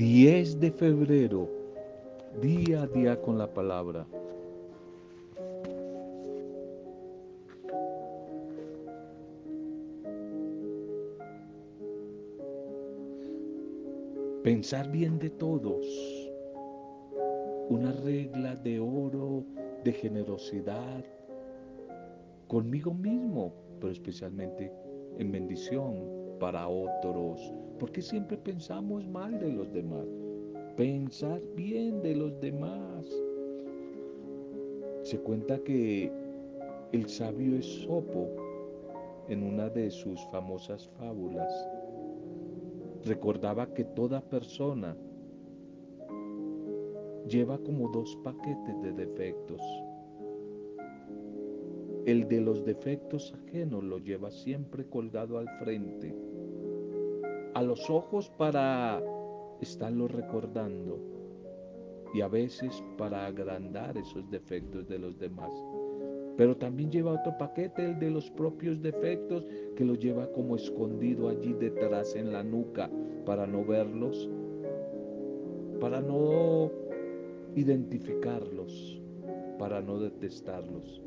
10 de febrero, día a día con la palabra. Pensar bien de todos. Una regla de oro, de generosidad, conmigo mismo, pero especialmente en bendición para otros. Porque siempre pensamos mal de los demás. Pensar bien de los demás. Se cuenta que el sabio Esopo, en una de sus famosas fábulas, recordaba que toda persona lleva como dos paquetes de defectos. El de los defectos ajenos lo lleva siempre colgado al frente, a los ojos para estarlo recordando y a veces para agrandar esos defectos de los demás. Pero también lleva otro paquete, el de los propios defectos, que lo lleva como escondido allí detrás en la nuca para no verlos, para no identificarlos, para no detestarlos.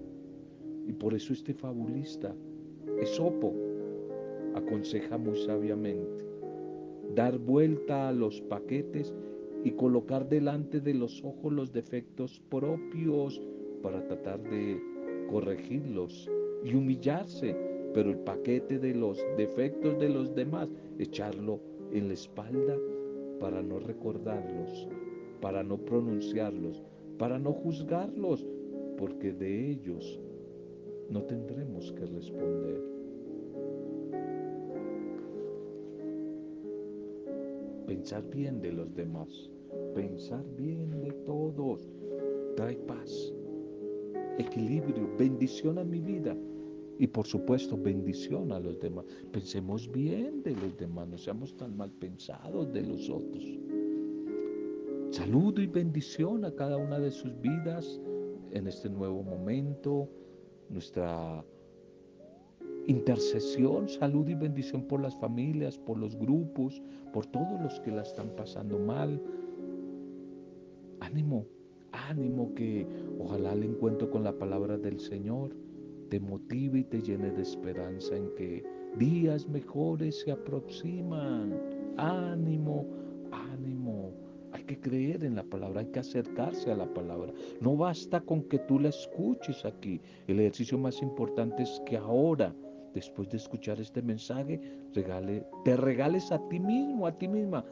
Y por eso este fabulista, Esopo, aconseja muy sabiamente dar vuelta a los paquetes y colocar delante de los ojos los defectos propios para tratar de corregirlos y humillarse, pero el paquete de los defectos de los demás, echarlo en la espalda para no recordarlos, para no pronunciarlos, para no juzgarlos, porque de ellos no tendremos que responder. Pensar bien de los demás, pensar bien de todos, trae paz, equilibrio, bendición a mi vida y por supuesto bendición a los demás. Pensemos bien de los demás, no seamos tan mal pensados de los otros. Saludo y bendición a cada una de sus vidas en este nuevo momento, nuestra intercesión, salud y bendición por las familias, por los grupos, por todos los que la están pasando mal. Ánimo, ánimo que ojalá el encuentro con la palabra del Señor te motive y te llene de esperanza en que días mejores se aproximan. Ánimo, ánimo. Hay que creer en la palabra, hay que acercarse a la palabra. No basta con que tú la escuches aquí. El ejercicio más importante es que ahora, después de escuchar este mensaje, regale, te regales a ti mismo, a ti misma,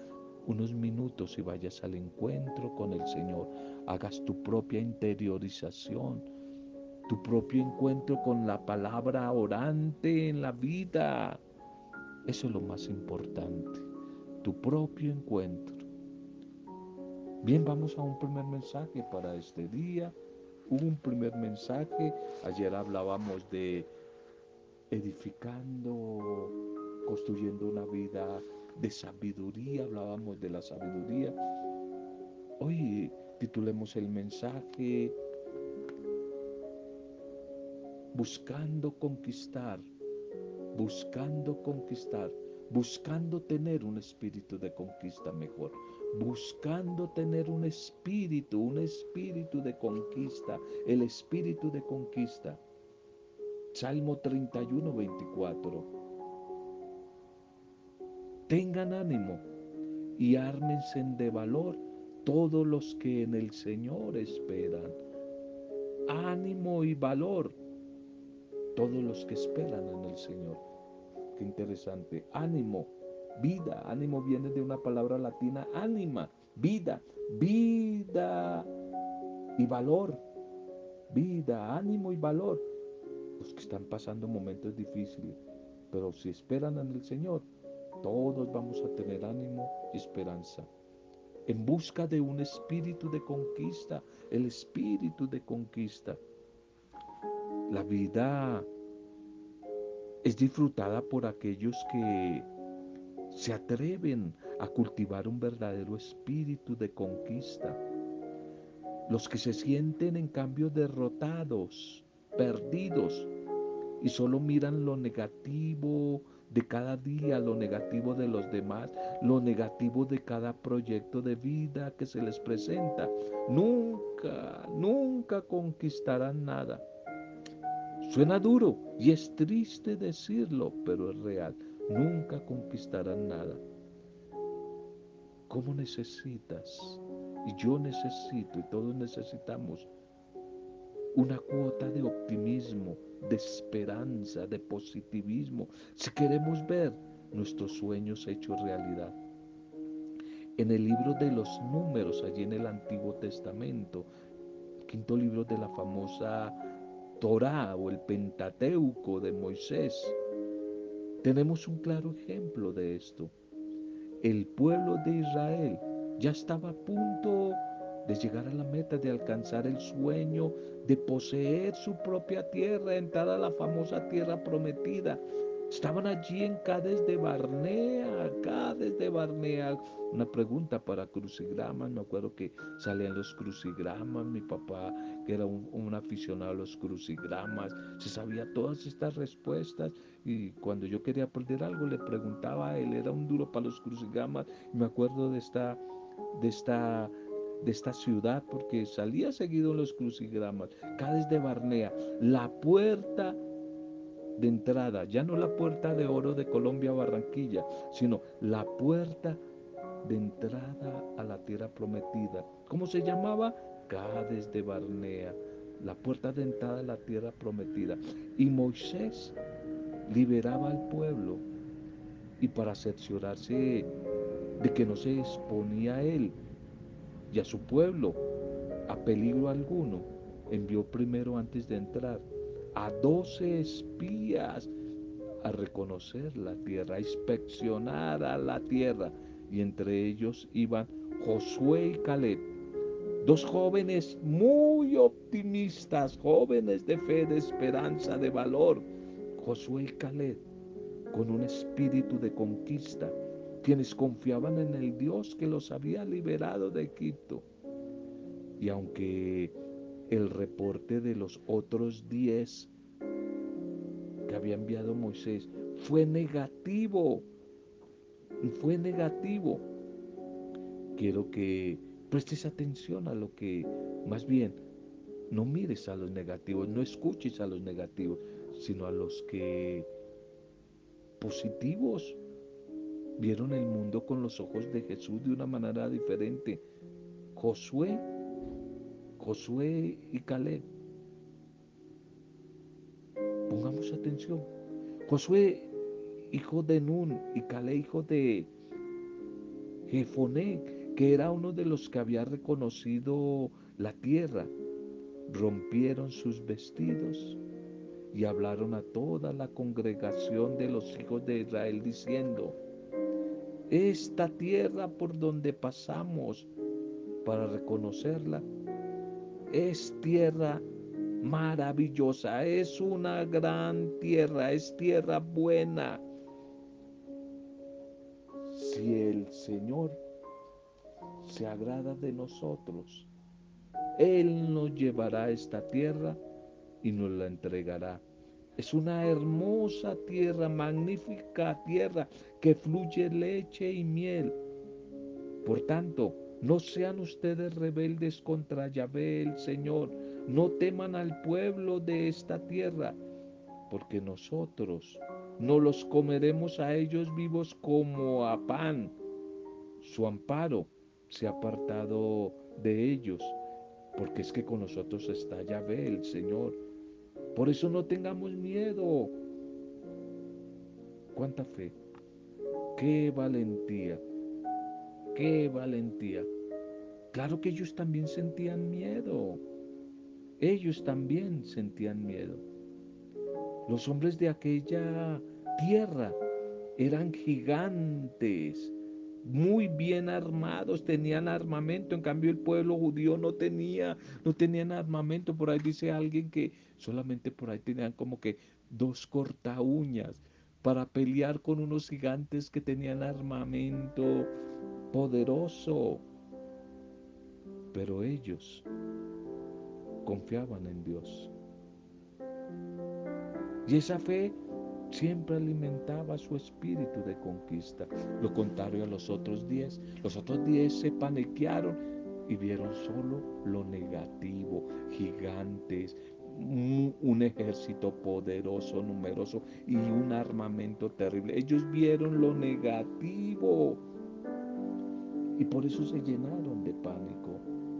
unos minutos y vayas al encuentro con el Señor hagas tu propia interiorización, tu propio encuentro con la palabra orante en la vida. Eso es lo más importante, tu propio encuentro. Bien, vamos a un primer mensaje para este día. Un primer mensaje. Ayer hablábamos de edificando, construyendo una vida de sabiduría. Hablábamos de la sabiduría. Hoy titulemos el mensaje buscando conquistar, buscando conquistar, buscando tener un espíritu de conquista mejor, buscando tener un espíritu, un espíritu de conquista, el espíritu de conquista. Salmo 31, 24. Tengan ánimo y ármense de valor todos los que en el Señor esperan. Ánimo y valor, todos los que esperan en el Señor. Qué interesante. Ánimo, vida. Ánimo viene de una palabra latina, ánima, vida, vida y valor. Vida, ánimo y valor. Los que están pasando momentos difíciles, pero si esperan en el Señor, todos vamos a tener ánimo y esperanza en busca de un espíritu de conquista, el espíritu de conquista. La vida es disfrutada por aquellos que se atreven a cultivar un verdadero espíritu de conquista. Los que se sienten en cambio derrotados, perdidos y solo miran lo negativo de cada día, lo negativo de los demás, lo negativo de cada proyecto de vida que se les presenta. Nunca, nunca conquistarán nada. Suena duro y es triste decirlo, pero es real. Nunca conquistarán nada. ¿Cómo necesitas? Y yo necesito, y todos necesitamos, una cuota de optimismo, de esperanza, de positivismo, si queremos ver nuestros sueños hechos realidad. En el libro de los números, allí en el Antiguo Testamento, quinto libro de la famosa Torá o el Pentateuco de Moisés, tenemos un claro ejemplo de esto. El pueblo de Israel ya estaba a punto de llegar a la meta, de alcanzar el sueño, de poseer su propia tierra, entrar a la famosa tierra prometida. Estaban allí en Cádiz de Barnea, Cádiz de Barnea. Una pregunta para crucigramas, me acuerdo que salían los crucigramas, mi papá, que era un, aficionado a los crucigramas, se sabía todas estas respuestas y cuando yo quería aprender algo le preguntaba a él, era un duro para los crucigramas. me acuerdo de esta, de esta de esta ciudad porque salía seguido en los crucigramas. Cádiz de Barnea, la puerta de entrada, ya no la puerta de oro de Colombia Barranquilla, sino la puerta de entrada a la tierra prometida. ¿Cómo se llamaba? Cádiz de Barnea, la puerta de entrada a la tierra prometida. Y Moisés liberaba al pueblo y para cerciorarse de que no se exponía él y a su pueblo a peligro alguno, envió primero antes de entrar a doce espías a reconocer la tierra, a inspeccionar a la tierra. Y entre ellos iban Josué y Caleb, dos jóvenes muy optimistas, jóvenes de fe, de esperanza, de valor. Josué y Caleb, con un espíritu de conquista, quienes confiaban en el Dios que los había liberado de Egipto. Y aunque el reporte de los otros diez que había enviado Moisés fue negativo, fue negativo, quiero que prestes atención a lo que, más bien, no mires a los negativos, no escuches a los negativos, sino a los que positivos vieron el mundo con los ojos de Jesús de una manera diferente. Josué, Josué y Caleb. Pongamos atención. Josué, hijo de Nun, y Caleb, hijo de Jefoné, que era uno de los que había reconocido la tierra, rompieron sus vestidos y hablaron a toda la congregación de los hijos de Israel diciendo, esta tierra por donde pasamos para reconocerla es tierra maravillosa, es una gran tierra, es tierra buena. Si el Señor se agrada de nosotros, Él nos llevará a esta tierra y nos la entregará. Es una hermosa tierra, magnífica tierra que fluye leche y miel. Por tanto, no sean ustedes rebeldes contra Yahvé el Señor. No teman al pueblo de esta tierra, porque nosotros no los comeremos a ellos vivos como a pan. Su amparo se ha apartado de ellos, porque es que con nosotros está Yahvé el Señor por eso no tengamos miedo. ¿Cuánta fe? ¿Qué valentía? ¿Qué valentía? Claro que ellos también sentían miedo. Ellos también sentían miedo. Los hombres de aquella tierra eran gigantes muy bien armados, tenían armamento, en cambio el pueblo judío no tenía, no tenían armamento, por ahí dice alguien que solamente por ahí tenían como que dos corta uñas para pelear con unos gigantes que tenían armamento poderoso. Pero ellos confiaban en Dios. Y esa fe siempre alimentaba su espíritu de conquista. Lo contrario a los otros diez. Los otros diez se paniquearon y vieron solo lo negativo, gigantes, un ejército poderoso, numeroso y un armamento terrible. Ellos vieron lo negativo y por eso se llenaron de pánico.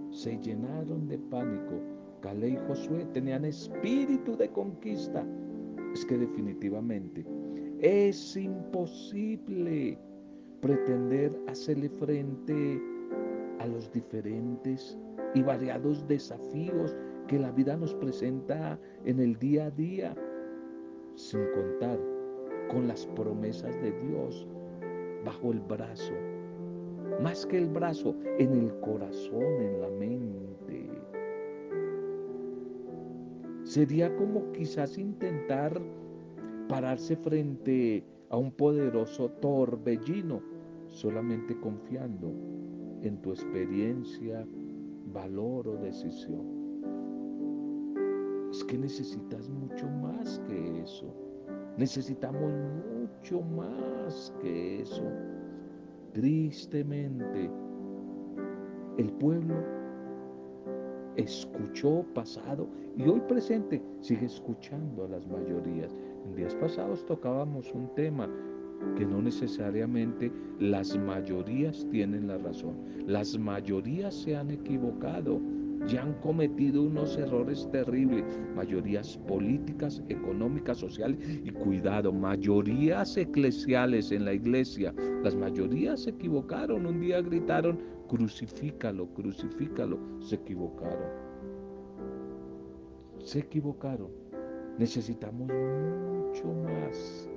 Se llenaron de pánico. Calé y Josué tenían espíritu de conquista. Es que definitivamente es imposible pretender hacerle frente a los diferentes y variados desafíos que la vida nos presenta en el día a día, sin contar con las promesas de Dios bajo el brazo, más que el brazo, en el corazón, en la mente. Sería como quizás intentar pararse frente a un poderoso torbellino, solamente confiando en tu experiencia, valor o decisión es que necesitas mucho más que eso. Necesitamos mucho más que eso. Tristemente, el pueblo escuchó pasado y hoy presente sigue escuchando a las mayorías. En días pasados tocábamos un tema que no necesariamente las mayorías tienen la razón. Las mayorías se han equivocado ya han cometido unos errores terribles, mayorías políticas, económicas, sociales y cuidado, mayorías eclesiales en la iglesia. Las mayorías se equivocaron, un día gritaron, crucifícalo, crucifícalo, se equivocaron. Se equivocaron. Necesitamos mucho más,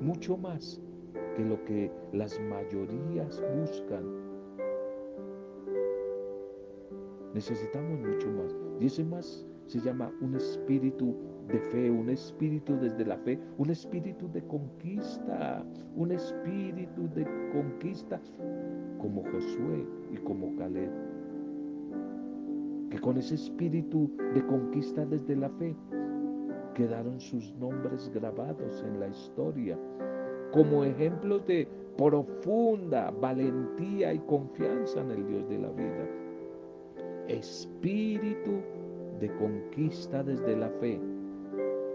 mucho más que lo que las mayorías buscan Necesitamos mucho más. Y ese más se llama un espíritu de fe, un espíritu desde la fe, un espíritu de conquista, un espíritu de conquista como Josué y como Caleb. Que con ese espíritu de conquista desde la fe quedaron sus nombres grabados en la historia como ejemplos de profunda valentía y confianza en el Dios de la vida espíritu de conquista desde la fe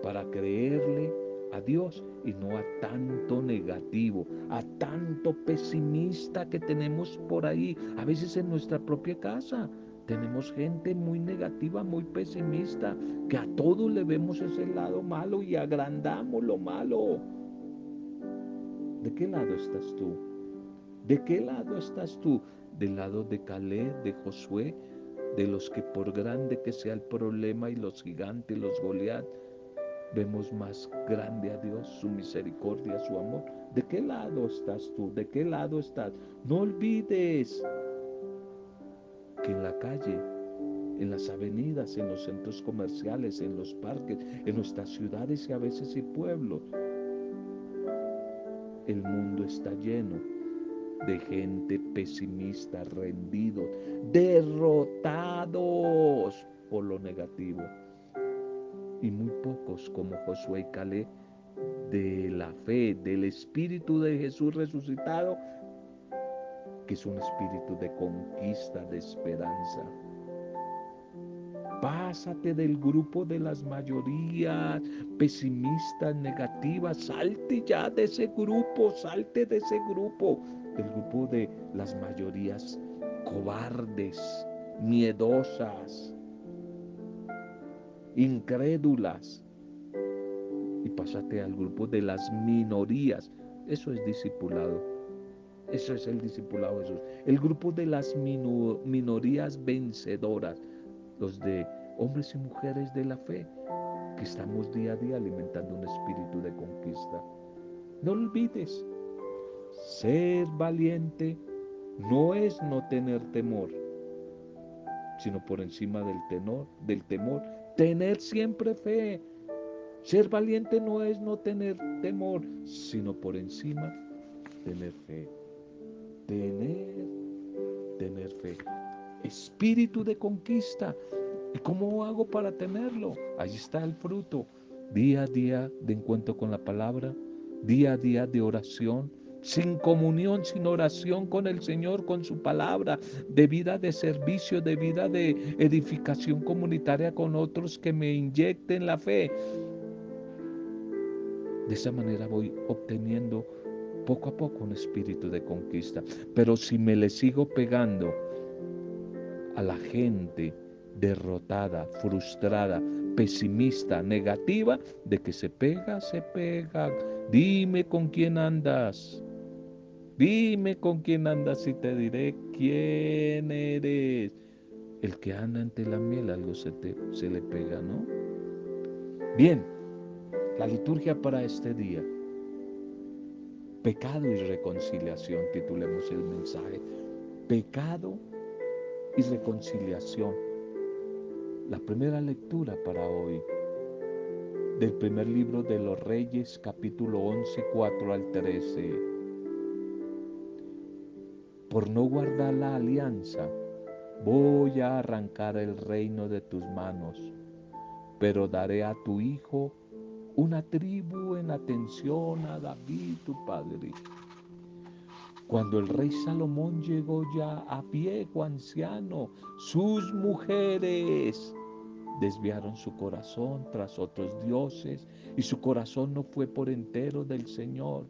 para creerle a Dios y no a tanto negativo, a tanto pesimista que tenemos por ahí, a veces en nuestra propia casa. Tenemos gente muy negativa, muy pesimista, que a todo le vemos ese lado malo y agrandamos lo malo. ¿De qué lado estás tú? ¿De qué lado estás tú? ¿Del lado de Caleb, de Josué, de los que por grande que sea el problema y los gigantes, los Goliat, vemos más grande a Dios, su misericordia, su amor. ¿De qué lado estás tú? ¿De qué lado estás? No olvides que en la calle, en las avenidas, en los centros comerciales, en los parques, en nuestras ciudades y a veces y pueblos, el mundo está lleno de gente pesimista, rendido, derrotados por lo negativo. Y muy pocos como Josué y Caleb de la fe, del Espíritu de Jesús resucitado, que es un espíritu de conquista, de esperanza. Pásate del grupo de las mayorías pesimistas, negativas. Salte ya de ese grupo, salte de ese grupo el grupo de las mayorías cobardes, miedosas, incrédulas. Y pásate al grupo de las minorías. Eso es discipulado. Eso es el discipulado de Jesús. El grupo de las minorías vencedoras. Los de hombres y mujeres de la fe. Que estamos día a día alimentando un espíritu de conquista. No olvides ser valiente no es no tener temor, sino por encima del tenor, del temor, tener siempre fe. Ser valiente no es no tener temor, sino por encima tener fe. Tener, tener fe. Espíritu de conquista. ¿Y cómo hago para tenerlo? Ahí está el fruto. día a día de encuentro con la palabra, día a día de oración, sin comunión, sin oración con el Señor, con su palabra, de vida de servicio, de vida de edificación comunitaria con otros que me inyecten la fe. De esa manera voy obteniendo poco a poco un espíritu de conquista. Pero si me le sigo pegando a la gente derrotada, frustrada, pesimista, negativa, de que se pega, se pega. Dime con quién andas. Dime con quién andas y te diré quién eres. El que anda ante la miel algo se, se le pega, ¿no? Bien, la liturgia para este día. Pecado y reconciliación, titulemos el mensaje. Pecado y reconciliación. La primera lectura para hoy del primer libro de los Reyes, capítulo 11, 4 al 13. Por no guardar la alianza, voy a arrancar el reino de tus manos, pero daré a tu hijo una tribu en atención a David, tu padre. Cuando el rey Salomón llegó ya a viejo anciano, sus mujeres desviaron su corazón tras otros dioses y su corazón no fue por entero del Señor,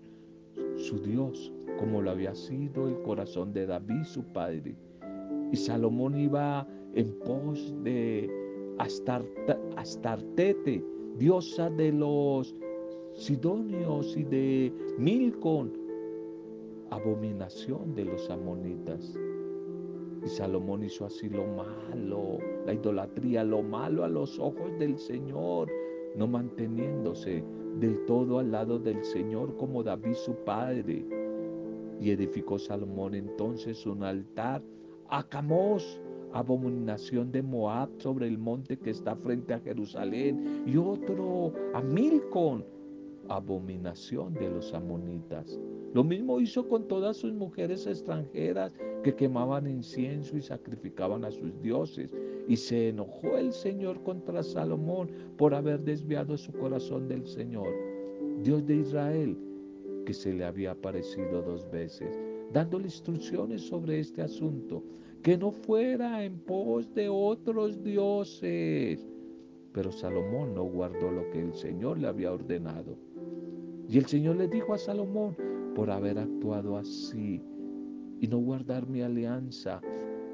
su Dios, como lo había sido el corazón de David, su padre. Y Salomón iba en pos de Astartete, diosa de los Sidonios y de Milcon, abominación de los amonitas. Y Salomón hizo así lo malo, la idolatría, lo malo a los ojos del Señor, no manteniéndose del todo al lado del Señor como David su padre. Y edificó Salomón entonces un altar a Camos, abominación de Moab sobre el monte que está frente a Jerusalén, y otro a Milcon, abominación de los amonitas. Lo mismo hizo con todas sus mujeres extranjeras que quemaban incienso y sacrificaban a sus dioses. Y se enojó el Señor contra Salomón por haber desviado su corazón del Señor, Dios de Israel, que se le había aparecido dos veces, dándole instrucciones sobre este asunto que no fuera en pos de otros dioses. Pero Salomón no guardó lo que el Señor le había ordenado. Y el Señor le dijo a Salomón, por haber actuado así y no guardar mi alianza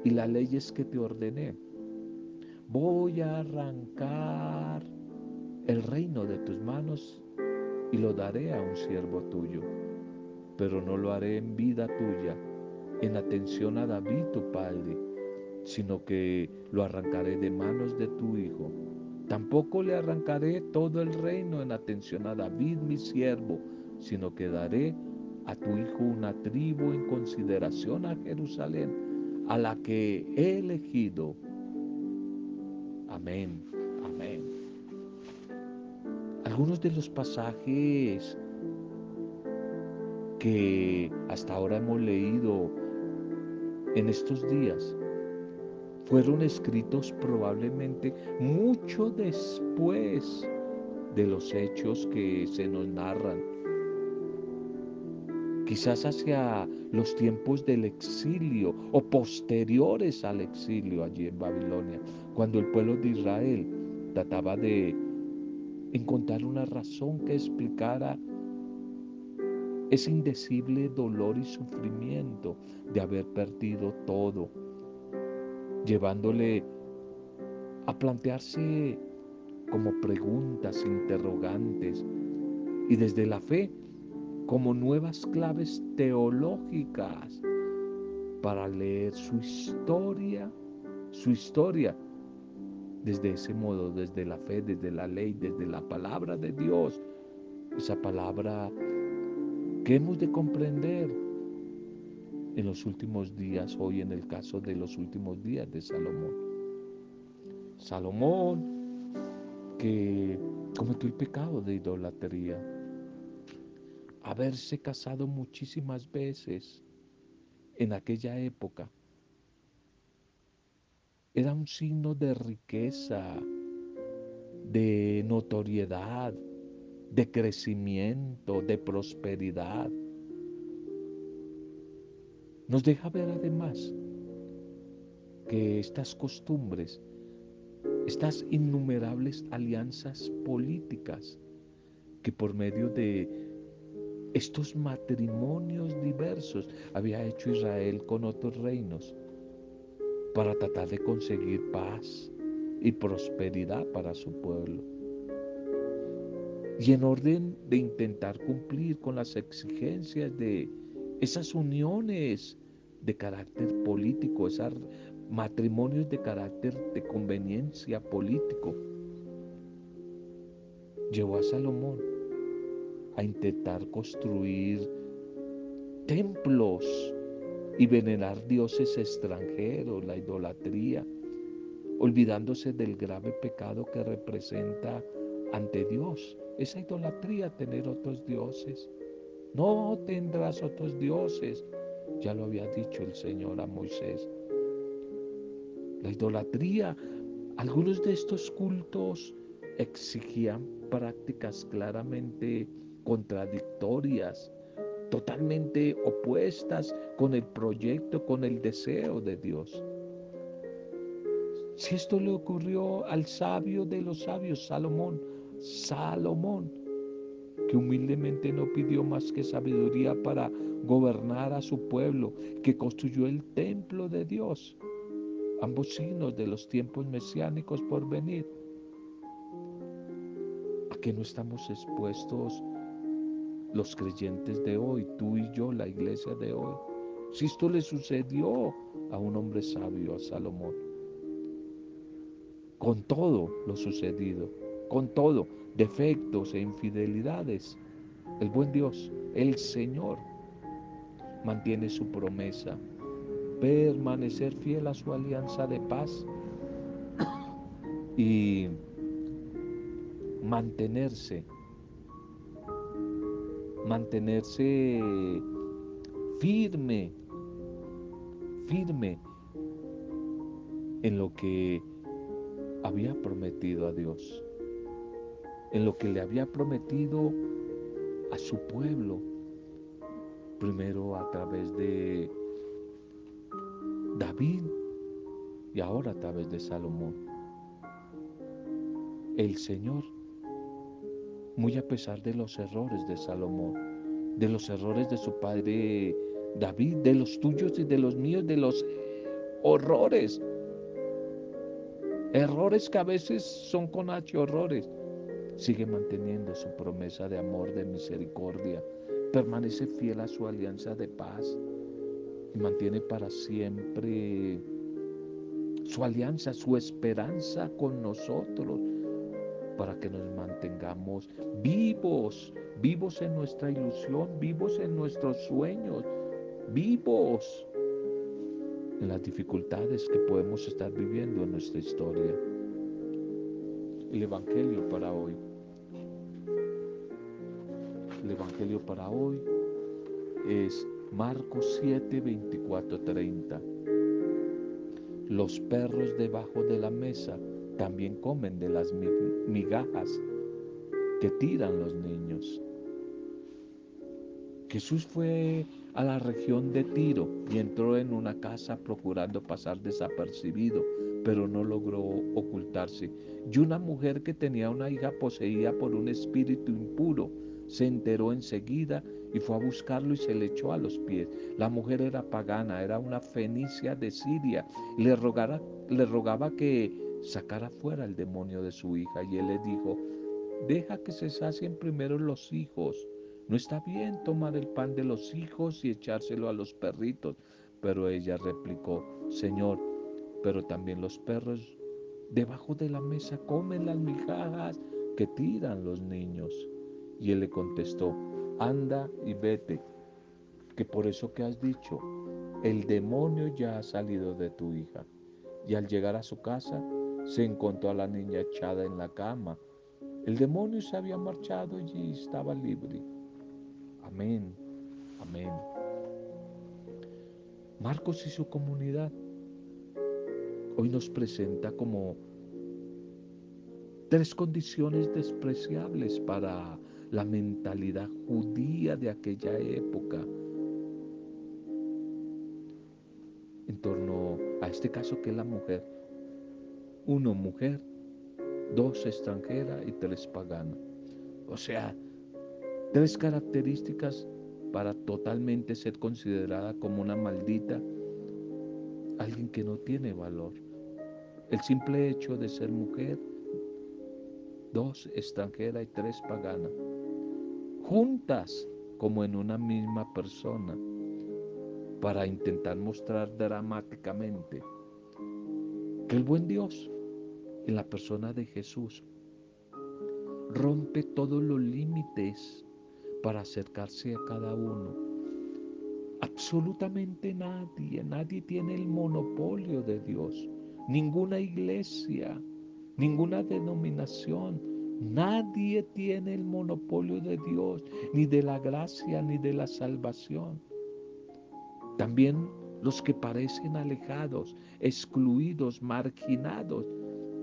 y las leyes que te ordené, voy a arrancar el reino de tus manos y lo daré a un siervo tuyo, pero no lo haré en vida tuya en atención a David tu padre, sino que lo arrancaré de manos de tu hijo. Tampoco le arrancaré todo el reino en atención a David mi siervo, sino que daré a tu hijo una tribu en consideración a Jerusalén, a la que he elegido. Amén. Algunos de los pasajes que hasta ahora hemos leído en estos días fueron escritos probablemente mucho después de los hechos que se nos narran. Quizás hacia los tiempos del exilio o posteriores al exilio allí en Babilonia, cuando el pueblo de Israel trataba de encontrar una razón que explicara ese indecible dolor y sufrimiento de haber perdido todo, llevándole a plantearse como preguntas interrogantes y desde la fe como nuevas claves teológicas para leer su historia, su historia desde ese modo, desde la fe, desde la ley, desde la palabra de Dios, esa palabra que hemos de comprender en los últimos días, hoy en el caso de los últimos días de Salomón. Salomón que cometió el pecado de idolatría, haberse casado muchísimas veces en aquella época, era un signo de riqueza, de notoriedad, de crecimiento, de prosperidad. Nos deja ver además que estas costumbres, estas innumerables alianzas políticas que por medio de estos matrimonios diversos había hecho Israel con otros reinos para tratar de conseguir paz y prosperidad para su pueblo. Y en orden de intentar cumplir con las exigencias de esas uniones de carácter político, esos matrimonios de carácter de conveniencia político, llevó a Salomón a intentar construir templos y venerar dioses extranjeros, la idolatría, olvidándose del grave pecado que representa ante Dios. Esa idolatría, tener otros dioses. No tendrás otros dioses. Ya lo había dicho el Señor a Moisés. La idolatría, algunos de estos cultos exigían prácticas claramente contradictorias, totalmente opuestas con el proyecto, con el deseo de Dios. Si esto le ocurrió al sabio de los sabios, Salomón, Salomón, que humildemente no pidió más que sabiduría para gobernar a su pueblo, que construyó el templo de Dios, ambos signos de los tiempos mesiánicos por venir. ¿A que no estamos expuestos los creyentes de hoy, tú y yo, la iglesia de hoy? Si esto le sucedió a un hombre sabio, a Salomón, con todo lo sucedido, con todo, defectos e infidelidades, el buen Dios, el Señor, mantiene su promesa, permanecer fiel a su alianza de paz y mantenerse, mantenerse firme, firme en lo que había prometido a Dios, en lo que le había prometido a su pueblo, primero a través de David y ahora a través de Salomón. El Señor, muy a pesar de los errores de Salomón, de los errores de su padre David, de los tuyos y de los míos, de los horrores Errores que a veces son con H horrores. Sigue manteniendo su promesa de amor, de misericordia. Permanece fiel a su alianza de paz. Y mantiene para siempre su alianza, su esperanza con nosotros. Para que nos mantengamos vivos, vivos en nuestra ilusión, vivos en nuestros sueños, vivos en las dificultades que podemos estar viviendo en nuestra historia. El Evangelio para hoy. El Evangelio para hoy es Marcos 7, 24, 30. Los perros debajo de la mesa también comen de las migajas que tiran los niños. Jesús fue a la región de Tiro y entró en una casa procurando pasar desapercibido, pero no logró ocultarse. Y una mujer que tenía una hija poseída por un espíritu impuro se enteró enseguida y fue a buscarlo y se le echó a los pies. La mujer era pagana, era una fenicia de Siria. Le, le rogaba que sacara fuera el demonio de su hija y él le dijo, deja que se sacien primero los hijos no está bien tomar el pan de los hijos y echárselo a los perritos. Pero ella replicó, Señor, pero también los perros debajo de la mesa comen las migajas que tiran los niños. Y él le contestó, anda y vete, que por eso que has dicho, el demonio ya ha salido de tu hija. Y al llegar a su casa, se encontró a la niña echada en la cama. El demonio se había marchado y estaba libre. Amén, amén. Marcos y su comunidad hoy nos presenta como Tres condiciones despreciables para la mentalidad judía de aquella época en torno a este caso que es la mujer. Uno, mujer, dos, extranjera y tres, pagana. O sea, tres características para totalmente ser considerada como una maldita, alguien que no tiene valor. El simple hecho de ser mujer, dos, extranjera y tres, pagana. Juntas como en una misma persona para intentar mostrar dramáticamente que el buen Dios en la persona de Jesús rompe todos los límites para acercarse a cada uno. Absolutamente nadie, nadie tiene el monopolio de Dios. Ninguna iglesia, ninguna denominación, nadie tiene el monopolio de Dios, ni de la gracia, ni de la salvación. También los que parecen alejados, excluidos, marginados,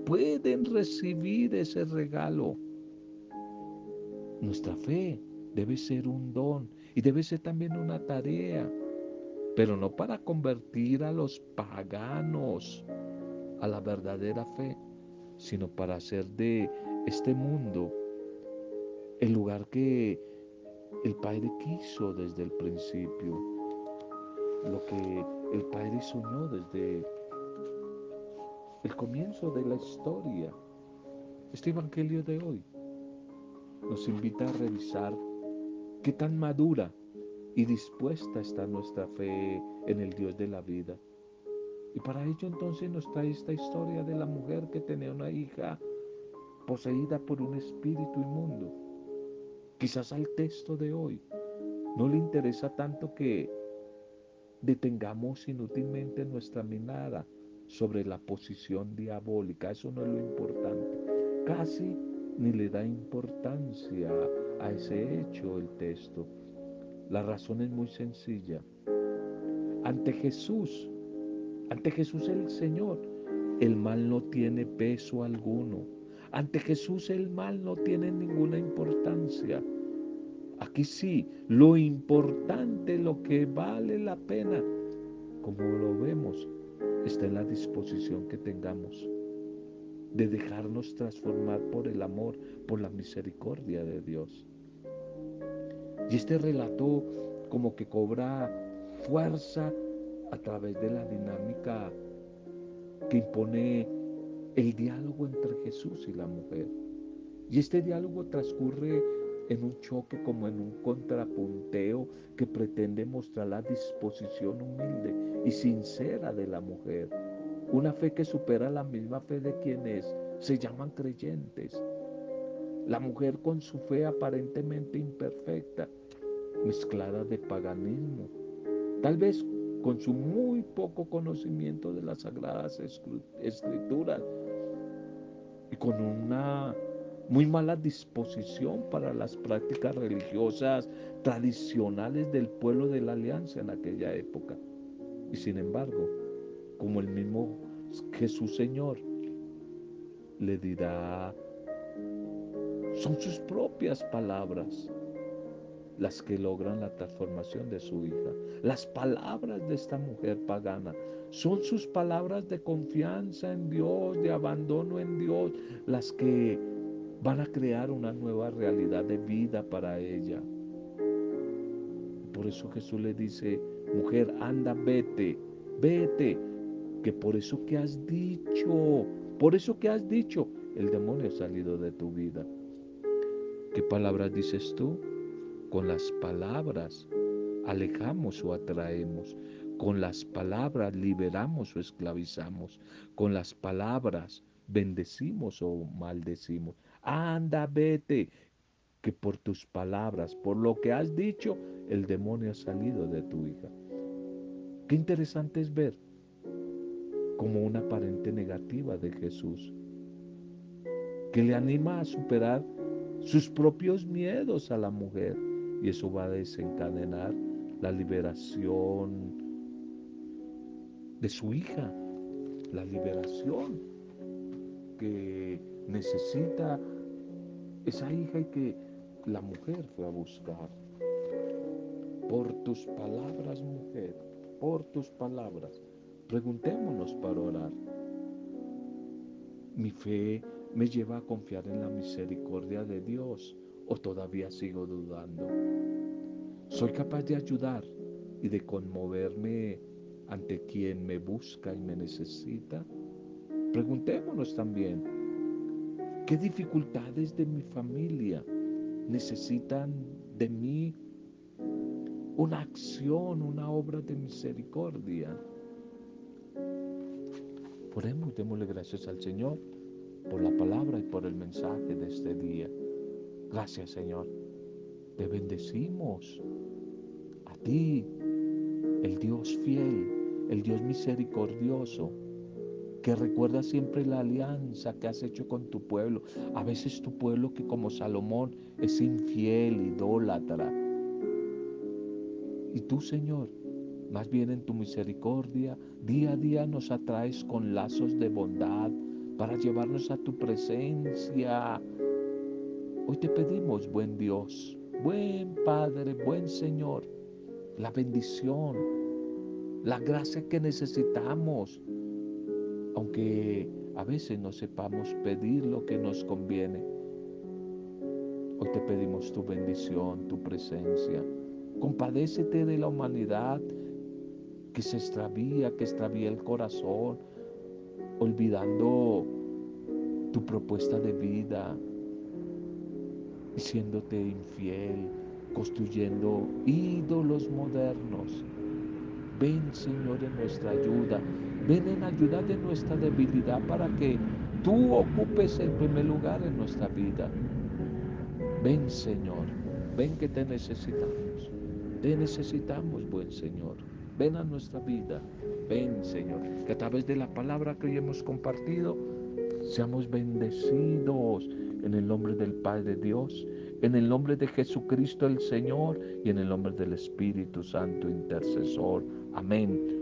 pueden recibir ese regalo. Nuestra fe debe ser un don y debe ser también una tarea, pero no para convertir a los paganos a la verdadera fe, sino para hacer de este mundo el lugar que el Padre quiso desde el principio lo que el Padre soñó desde el comienzo de la historia. Este Evangelio de hoy nos invita a revisar qué tan madura y dispuesta está nuestra fe en el Dios de la vida. Y para ello entonces nos trae esta historia de la mujer que tenía una hija poseída por un espíritu inmundo. Quizás al texto de hoy no le interesa tanto que detengamos inútilmente nuestra mirada sobre la posición diabólica. Eso no es lo importante. Casi ni le da importancia a ese hecho el texto. La razón es muy sencilla. Ante Jesús, ante Jesús el Señor, el mal no tiene peso alguno. Ante Jesús el mal no tiene ninguna importancia. Aquí sí, lo importante, lo que vale la pena, como lo vemos, está en la disposición que tengamos de dejarnos transformar por el amor, por la misericordia de Dios. Y este relato como que cobra fuerza a través de la dinámica que impone el diálogo entre Jesús y la mujer. Y este diálogo transcurre en un choque como en un contrapunteo que pretende mostrar la disposición humilde y sincera de la mujer. Una fe que supera la misma fe de quienes se llaman creyentes. La mujer con su fe aparentemente imperfecta, mezclada de paganismo, tal vez con su muy poco conocimiento de las sagradas escrituras y con una muy mala disposición para las prácticas religiosas tradicionales del pueblo de la alianza en aquella época. Y sin embargo, como el mismo Jesús Señor le dirá, son sus propias palabras las que logran la transformación de su hija. Las palabras de esta mujer pagana son sus palabras de confianza en Dios, de abandono en Dios, las que van a crear una nueva realidad de vida para ella. Por eso Jesús le dice, mujer, anda, vete, vete, que por eso que has dicho, por eso que has dicho, el demonio ha salido de tu vida. ¿Qué palabras dices tú? Con las palabras alejamos o atraemos. Con las palabras liberamos o esclavizamos. Con las palabras bendecimos o maldecimos anda, vete, que por tus palabras, por lo que has dicho, el demonio ha salido de tu hija. Qué interesante es ver como una aparente negativa de Jesús, que le anima a superar sus propios miedos a la mujer y eso va a desencadenar la liberación de su hija, la liberación que necesita esa hija que la mujer fue a buscar. Por tus palabras, mujer, por tus palabras. Preguntémonos para orar. Mi fe me lleva a confiar en la misericordia de Dios o todavía sigo dudando. Soy capaz de ayudar y de conmoverme ante quien me busca y me necesita. Preguntémonos también, ¿qué dificultades de mi familia necesitan de mí una acción, una obra de misericordia? Oremos, démosle gracias al Señor por la palabra y por el mensaje de este día. Gracias Señor. Te bendecimos a ti, el Dios fiel, el Dios misericordioso, que recuerda siempre la alianza que has hecho con tu pueblo. A veces tu pueblo que como Salomón es infiel, idólatra. Y tú, Señor, más bien en tu misericordia, día a día nos atraes con lazos de bondad para llevarnos a tu presencia. Hoy te pedimos, buen Dios, buen Padre, buen Señor, la bendición, la gracia que necesitamos, aunque a veces no sepamos pedir lo que nos conviene. Hoy te pedimos tu bendición, tu presencia. Compadécete de la humanidad que se extravía, que extravía el corazón, olvidando tu propuesta de vida, siéndote infiel, construyendo ídolos modernos. Ven, Señor, en nuestra ayuda. Ven en ayuda de nuestra debilidad para que tú ocupes el primer lugar en nuestra vida. Ven, Señor. Ven que te necesitamos. Te necesitamos, buen Señor. Ven a nuestra vida. Ven, Señor, que a través de la palabra que hoy hemos compartido, seamos bendecidos en el nombre del Padre Dios, en el nombre de Jesucristo el Señor y en el nombre del Espíritu Santo intercesor. Amén.